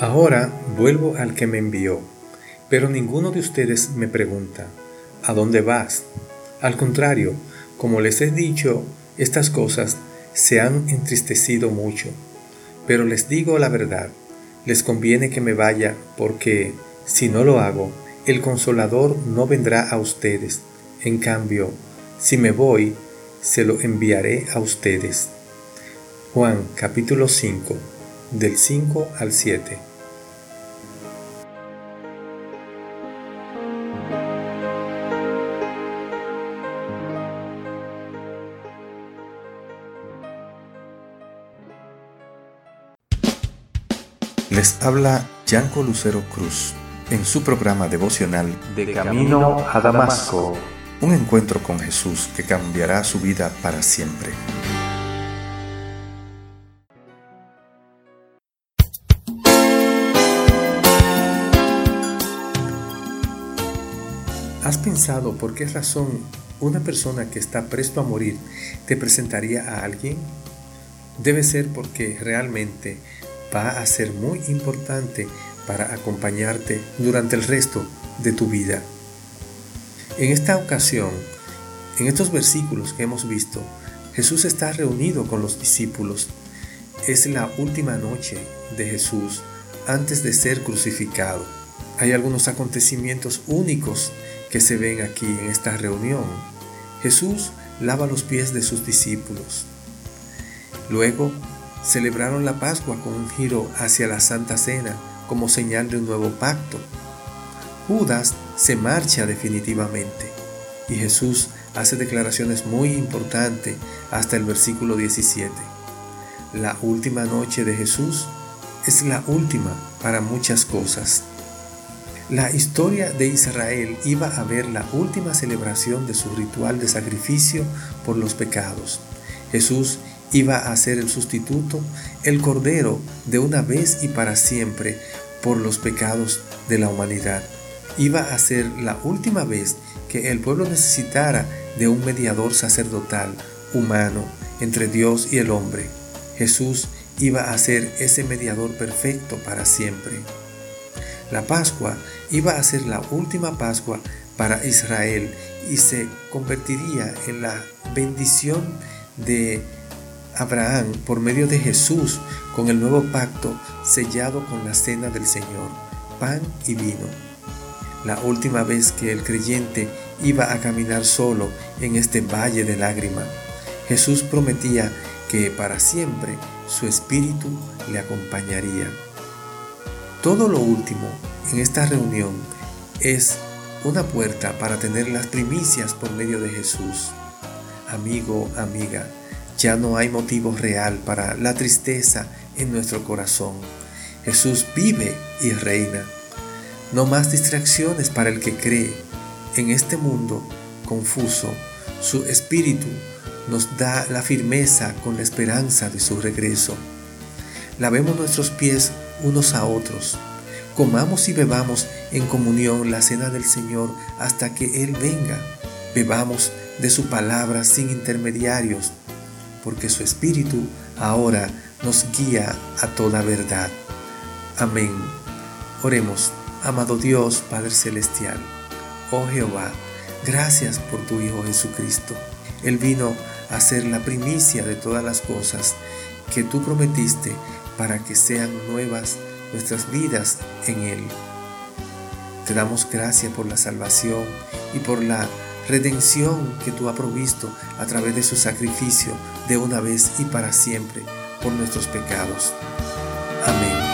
Ahora vuelvo al que me envió, pero ninguno de ustedes me pregunta, ¿a dónde vas? Al contrario, como les he dicho, estas cosas se han entristecido mucho, pero les digo la verdad, les conviene que me vaya porque, si no lo hago, el consolador no vendrá a ustedes. En cambio, si me voy, se lo enviaré a ustedes. Juan capítulo 5, del 5 al 7. Les habla Yanco Lucero Cruz en su programa devocional De Camino a Damasco. Un encuentro con Jesús que cambiará su vida para siempre. ¿Has pensado por qué razón una persona que está presto a morir te presentaría a alguien? Debe ser porque realmente va a ser muy importante para acompañarte durante el resto de tu vida. En esta ocasión, en estos versículos que hemos visto, Jesús está reunido con los discípulos. Es la última noche de Jesús antes de ser crucificado. Hay algunos acontecimientos únicos que se ven aquí en esta reunión. Jesús lava los pies de sus discípulos. Luego celebraron la Pascua con un giro hacia la Santa Cena como señal de un nuevo pacto. Judas se marcha definitivamente y Jesús hace declaraciones muy importantes hasta el versículo 17. La última noche de Jesús es la última para muchas cosas. La historia de Israel iba a ver la última celebración de su ritual de sacrificio por los pecados. Jesús iba a ser el sustituto, el cordero de una vez y para siempre por los pecados de la humanidad. Iba a ser la última vez que el pueblo necesitara de un mediador sacerdotal, humano, entre Dios y el hombre. Jesús iba a ser ese mediador perfecto para siempre. La Pascua iba a ser la última Pascua para Israel y se convertiría en la bendición de Abraham por medio de Jesús con el nuevo pacto sellado con la cena del Señor, pan y vino. La última vez que el creyente iba a caminar solo en este valle de lágrimas, Jesús prometía que para siempre su espíritu le acompañaría. Todo lo último en esta reunión es una puerta para tener las primicias por medio de Jesús. Amigo, amiga, ya no hay motivo real para la tristeza en nuestro corazón. Jesús vive y reina. No más distracciones para el que cree. En este mundo confuso, su espíritu nos da la firmeza con la esperanza de su regreso. Lavemos nuestros pies unos a otros. Comamos y bebamos en comunión la cena del Señor hasta que Él venga. Bebamos de su palabra sin intermediarios porque su Espíritu ahora nos guía a toda verdad. Amén. Oremos, amado Dios Padre Celestial. Oh Jehová, gracias por tu Hijo Jesucristo. Él vino a ser la primicia de todas las cosas que tú prometiste para que sean nuevas nuestras vidas en Él. Te damos gracias por la salvación y por la redención que tú has provisto a través de su sacrificio de una vez y para siempre por nuestros pecados. Amén.